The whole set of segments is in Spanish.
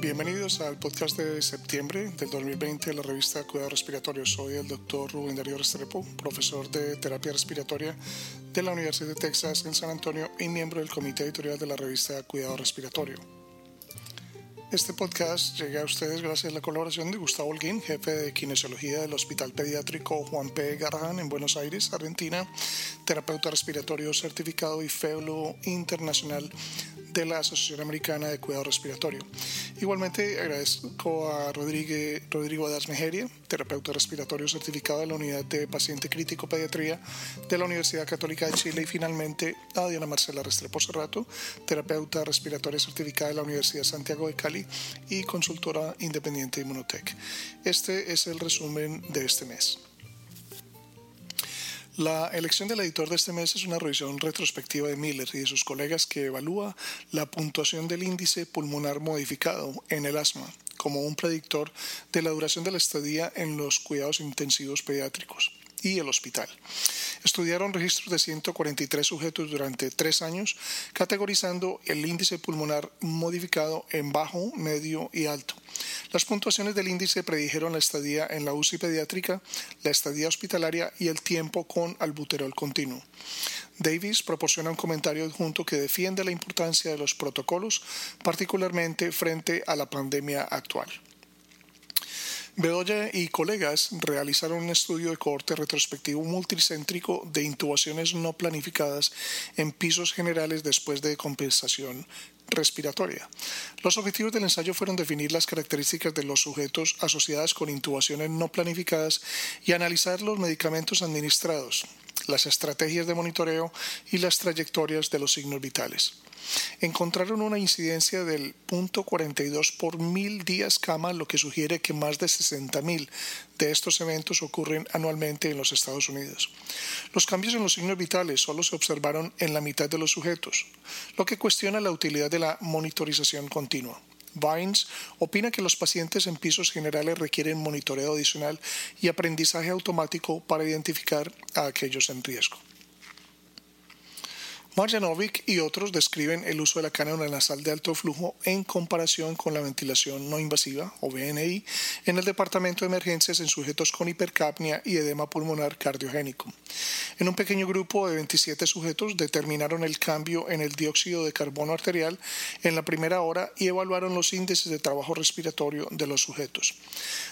Bienvenidos al podcast de septiembre del 2020 de la revista Cuidado Respiratorio. Soy el doctor Rubén Darío Restrepo, profesor de terapia respiratoria de la Universidad de Texas en San Antonio y miembro del comité editorial de la revista Cuidado Respiratorio. Este podcast llega a ustedes gracias a la colaboración de Gustavo Holguín, jefe de kinesiología del Hospital Pediátrico Juan P. Garrahan en Buenos Aires, Argentina, terapeuta respiratorio certificado y fellow internacional de la Asociación Americana de Cuidado Respiratorio. Igualmente agradezco a Rodrigue, Rodrigo Adas Mejeria, terapeuta respiratorio certificado de la Unidad de Paciente Crítico Pediatría de la Universidad Católica de Chile y finalmente a Diana Marcela Restrepo Cerrato, terapeuta respiratoria certificada de la Universidad Santiago de Cali y consultora independiente de Inmunotech. Este es el resumen de este mes. La elección del editor de este mes es una revisión retrospectiva de Miller y de sus colegas que evalúa la puntuación del índice pulmonar modificado en el asma como un predictor de la duración de la estadía en los cuidados intensivos pediátricos y el hospital. Estudiaron registros de 143 sujetos durante tres años, categorizando el índice pulmonar modificado en bajo, medio y alto. Las puntuaciones del índice predijeron la estadía en la UCI pediátrica, la estadía hospitalaria y el tiempo con albuterol continuo. Davis proporciona un comentario adjunto que defiende la importancia de los protocolos, particularmente frente a la pandemia actual. Bedoya y colegas realizaron un estudio de cohorte retrospectivo multicéntrico de intubaciones no planificadas en pisos generales después de compensación respiratoria. Los objetivos del ensayo fueron definir las características de los sujetos asociadas con intubaciones no planificadas y analizar los medicamentos administrados, las estrategias de monitoreo y las trayectorias de los signos vitales encontraron una incidencia del 0.42 por mil días cama, lo que sugiere que más de 60.000 de estos eventos ocurren anualmente en los Estados Unidos. Los cambios en los signos vitales solo se observaron en la mitad de los sujetos, lo que cuestiona la utilidad de la monitorización continua. Vines opina que los pacientes en pisos generales requieren monitoreo adicional y aprendizaje automático para identificar a aquellos en riesgo. Marjanovic y otros describen el uso de la cánula nasal de alto flujo en comparación con la ventilación no invasiva, o BNI, en el departamento de emergencias en sujetos con hipercapnia y edema pulmonar cardiogénico. En un pequeño grupo de 27 sujetos determinaron el cambio en el dióxido de carbono arterial en la primera hora y evaluaron los índices de trabajo respiratorio de los sujetos.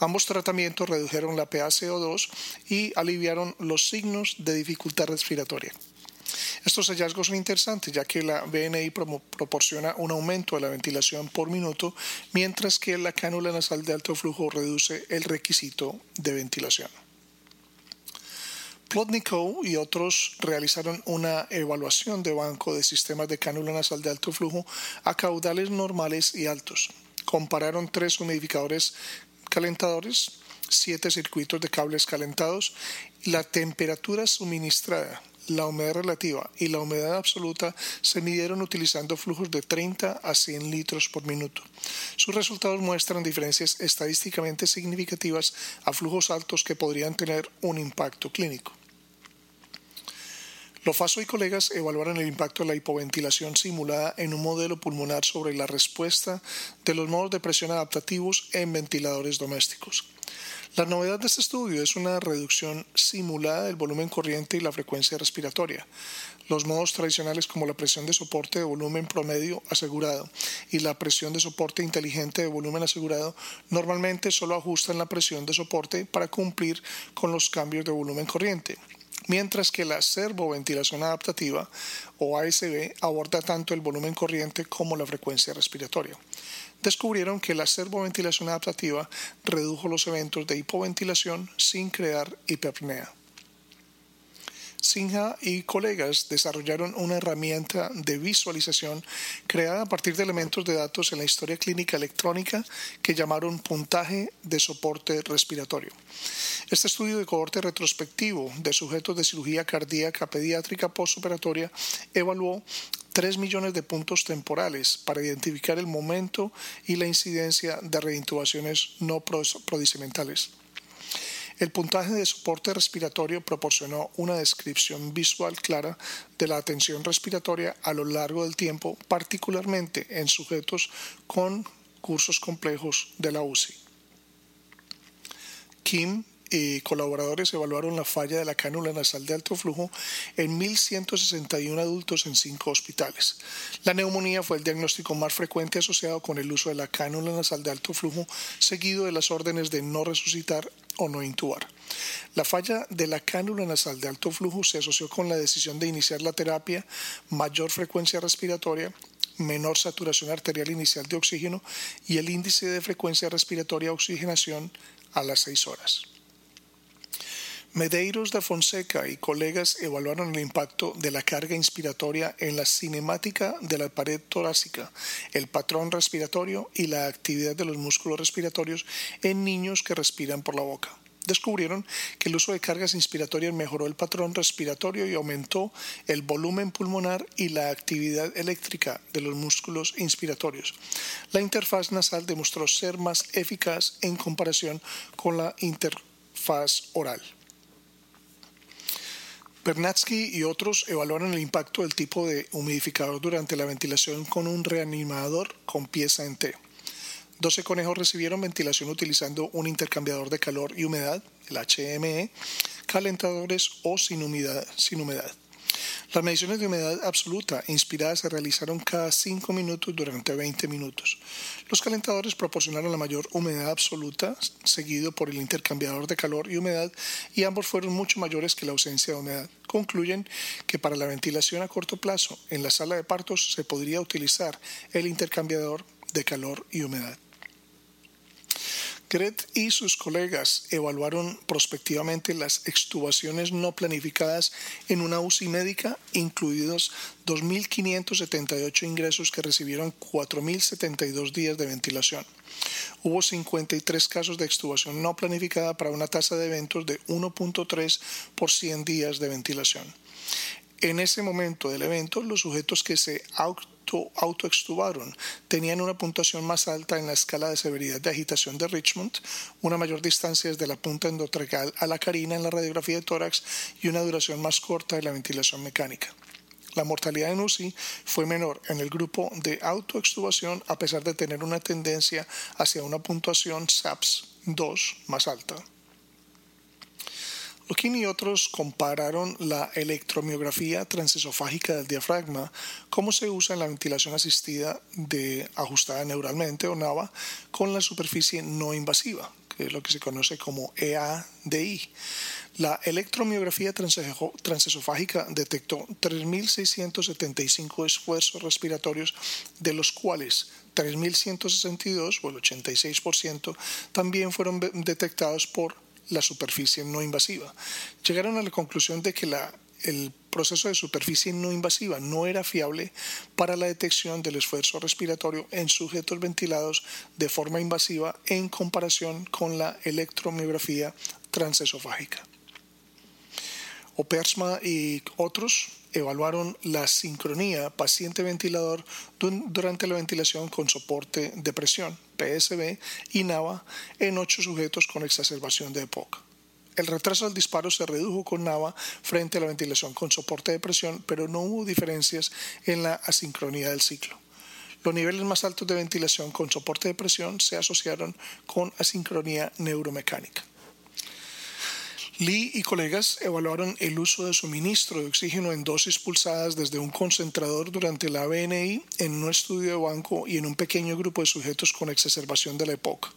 Ambos tratamientos redujeron la PaCO2 y aliviaron los signos de dificultad respiratoria. Estos hallazgos son interesantes ya que la BNI proporciona un aumento de la ventilación por minuto, mientras que la cánula nasal de alto flujo reduce el requisito de ventilación. Plotnikov y otros realizaron una evaluación de banco de sistemas de cánula nasal de alto flujo a caudales normales y altos. Compararon tres humidificadores calentadores, siete circuitos de cables calentados la temperatura suministrada la humedad relativa y la humedad absoluta se midieron utilizando flujos de 30 a 100 litros por minuto. Sus resultados muestran diferencias estadísticamente significativas a flujos altos que podrían tener un impacto clínico. Lofaso y colegas evaluaron el impacto de la hipoventilación simulada en un modelo pulmonar sobre la respuesta de los modos de presión adaptativos en ventiladores domésticos. La novedad de este estudio es una reducción simulada del volumen corriente y la frecuencia respiratoria. Los modos tradicionales como la presión de soporte de volumen promedio asegurado y la presión de soporte inteligente de volumen asegurado normalmente solo ajustan la presión de soporte para cumplir con los cambios de volumen corriente mientras que la servoventilación adaptativa o ASB aborda tanto el volumen corriente como la frecuencia respiratoria descubrieron que la servoventilación adaptativa redujo los eventos de hipoventilación sin crear hiperpnea. Sinha y colegas desarrollaron una herramienta de visualización creada a partir de elementos de datos en la historia clínica electrónica que llamaron puntaje de soporte respiratorio. Este estudio de cohorte retrospectivo de sujetos de cirugía cardíaca pediátrica postoperatoria evaluó 3 millones de puntos temporales para identificar el momento y la incidencia de reintubaciones no procedimentales. El puntaje de soporte respiratorio proporcionó una descripción visual clara de la atención respiratoria a lo largo del tiempo, particularmente en sujetos con recursos complejos de la UCI. Kim y colaboradores evaluaron la falla de la cánula nasal de alto flujo en 1.161 adultos en cinco hospitales. La neumonía fue el diagnóstico más frecuente asociado con el uso de la cánula nasal de alto flujo, seguido de las órdenes de no resucitar o no intubar. La falla de la cánula nasal de alto flujo se asoció con la decisión de iniciar la terapia, mayor frecuencia respiratoria, menor saturación arterial inicial de oxígeno y el índice de frecuencia respiratoria oxigenación a las 6 horas. Medeiros da Fonseca y colegas evaluaron el impacto de la carga inspiratoria en la cinemática de la pared torácica, el patrón respiratorio y la actividad de los músculos respiratorios en niños que respiran por la boca. Descubrieron que el uso de cargas inspiratorias mejoró el patrón respiratorio y aumentó el volumen pulmonar y la actividad eléctrica de los músculos inspiratorios. La interfaz nasal demostró ser más eficaz en comparación con la interfaz oral. Bernatsky y otros evaluaron el impacto del tipo de humidificador durante la ventilación con un reanimador con pieza en T. 12 conejos recibieron ventilación utilizando un intercambiador de calor y humedad, el HME, calentadores o sin humedad. Sin humedad. Las mediciones de humedad absoluta inspirada se realizaron cada 5 minutos durante 20 minutos. Los calentadores proporcionaron la mayor humedad absoluta, seguido por el intercambiador de calor y humedad, y ambos fueron mucho mayores que la ausencia de humedad. Concluyen que para la ventilación a corto plazo en la sala de partos se podría utilizar el intercambiador de calor y humedad. Gret y sus colegas evaluaron prospectivamente las extubaciones no planificadas en una UCI médica, incluidos 2.578 ingresos que recibieron 4.072 días de ventilación. Hubo 53 casos de extubación no planificada para una tasa de eventos de 1.3 por 100 días de ventilación. En ese momento del evento, los sujetos que se autoextubaron tenían una puntuación más alta en la escala de severidad de agitación de Richmond, una mayor distancia desde la punta endotracal a la carina en la radiografía de tórax y una duración más corta de la ventilación mecánica. La mortalidad en UCI fue menor en el grupo de autoextubación a pesar de tener una tendencia hacia una puntuación SAPS 2 más alta. Loquín y otros compararon la electromiografía transesofágica del diafragma, cómo se usa en la ventilación asistida ajustada neuralmente o NAVA, con la superficie no invasiva, que es lo que se conoce como EADI. La electromiografía transesofágica detectó 3.675 esfuerzos respiratorios, de los cuales 3.162, o el 86%, también fueron detectados por la superficie no invasiva. Llegaron a la conclusión de que la, el proceso de superficie no invasiva no era fiable para la detección del esfuerzo respiratorio en sujetos ventilados de forma invasiva en comparación con la electromiografía transesofágica. Opersma y otros evaluaron la sincronía paciente-ventilador durante la ventilación con soporte de presión, PSB, y NAVA en ocho sujetos con exacerbación de EPOC. El retraso del disparo se redujo con NAVA frente a la ventilación con soporte de presión, pero no hubo diferencias en la asincronía del ciclo. Los niveles más altos de ventilación con soporte de presión se asociaron con asincronía neuromecánica. Lee y colegas evaluaron el uso de suministro de oxígeno en dosis pulsadas desde un concentrador durante la BNI en un estudio de banco y en un pequeño grupo de sujetos con exacerbación de la EPOC.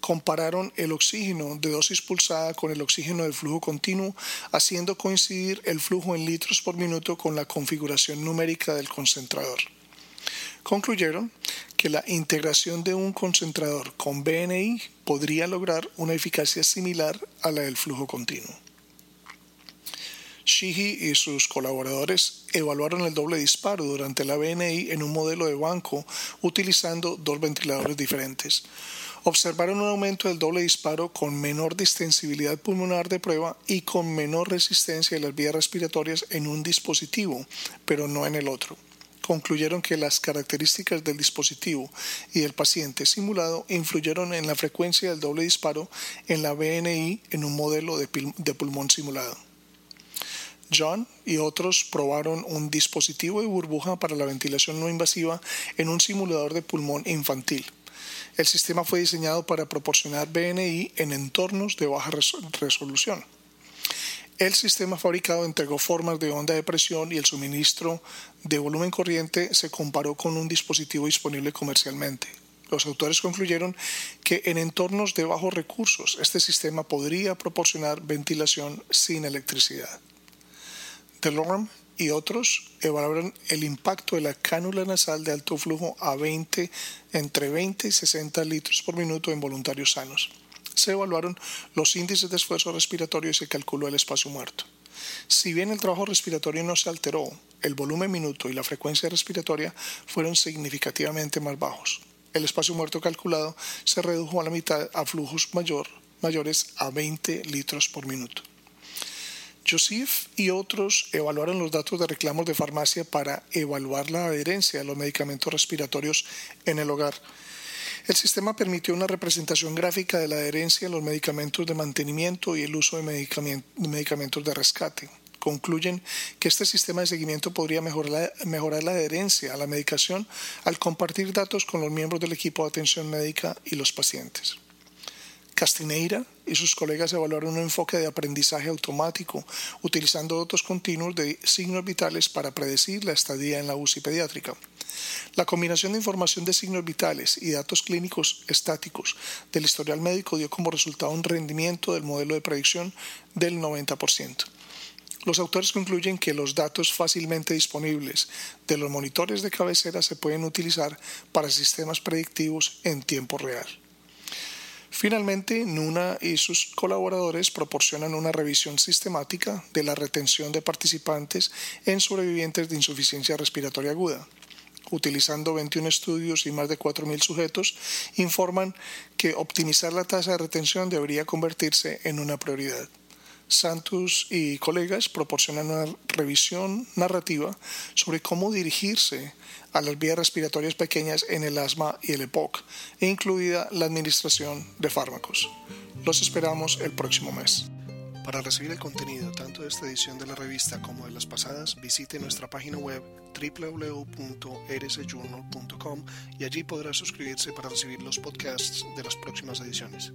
Compararon el oxígeno de dosis pulsada con el oxígeno de flujo continuo, haciendo coincidir el flujo en litros por minuto con la configuración numérica del concentrador concluyeron que la integración de un concentrador con BNI podría lograr una eficacia similar a la del flujo continuo. Shihi y sus colaboradores evaluaron el doble disparo durante la BNI en un modelo de banco utilizando dos ventiladores diferentes. Observaron un aumento del doble disparo con menor distensibilidad pulmonar de prueba y con menor resistencia de las vías respiratorias en un dispositivo, pero no en el otro concluyeron que las características del dispositivo y del paciente simulado influyeron en la frecuencia del doble disparo en la BNI en un modelo de, pulmón simulado. John y otros probaron un dispositivo de burbuja para la ventilación no invasiva en un simulador de pulmón infantil. El sistema fue diseñado para proporcionar BNI en entornos de baja resolución. El sistema fabricado entregó formas de onda de presión y el suministro de volumen corriente se comparó con un dispositivo disponible comercialmente. Los autores concluyeron que en entornos de bajos recursos este sistema podría proporcionar ventilación sin electricidad. DeLorme y otros evaluaron el impacto de la cánula nasal de alto flujo a 20, entre 20 y 60 litros por minuto en voluntarios sanos. Se evaluaron los índices de esfuerzo respiratorio y se calculó el espacio muerto. Si bien el trabajo respiratorio no se alteró, el volumen minuto y la frecuencia respiratoria fueron significativamente más bajos. El espacio muerto calculado se redujo a la mitad a flujos mayor, mayores a 20 litros por minuto. Joseph y otros evaluaron los datos de reclamos de farmacia para evaluar la adherencia a los medicamentos respiratorios en el hogar. El sistema permitió una representación gráfica de la adherencia a los medicamentos de mantenimiento y el uso de medicamentos de rescate. Concluyen que este sistema de seguimiento podría mejorar la, mejorar la adherencia a la medicación al compartir datos con los miembros del equipo de atención médica y los pacientes. Castineira y sus colegas evaluaron un enfoque de aprendizaje automático utilizando datos continuos de signos vitales para predecir la estadía en la UCI pediátrica. La combinación de información de signos vitales y datos clínicos estáticos del historial médico dio como resultado un rendimiento del modelo de predicción del 90%. Los autores concluyen que los datos fácilmente disponibles de los monitores de cabecera se pueden utilizar para sistemas predictivos en tiempo real. Finalmente, Nuna y sus colaboradores proporcionan una revisión sistemática de la retención de participantes en sobrevivientes de insuficiencia respiratoria aguda. Utilizando 21 estudios y más de 4.000 sujetos, informan que optimizar la tasa de retención debería convertirse en una prioridad. Santos y colegas proporcionan una revisión narrativa sobre cómo dirigirse a las vías respiratorias pequeñas en el asma y el EPOC, incluida la administración de fármacos. Los esperamos el próximo mes. Para recibir el contenido tanto de esta edición de la revista como de las pasadas, visite nuestra página web www.rsjournal.com y allí podrá suscribirse para recibir los podcasts de las próximas ediciones.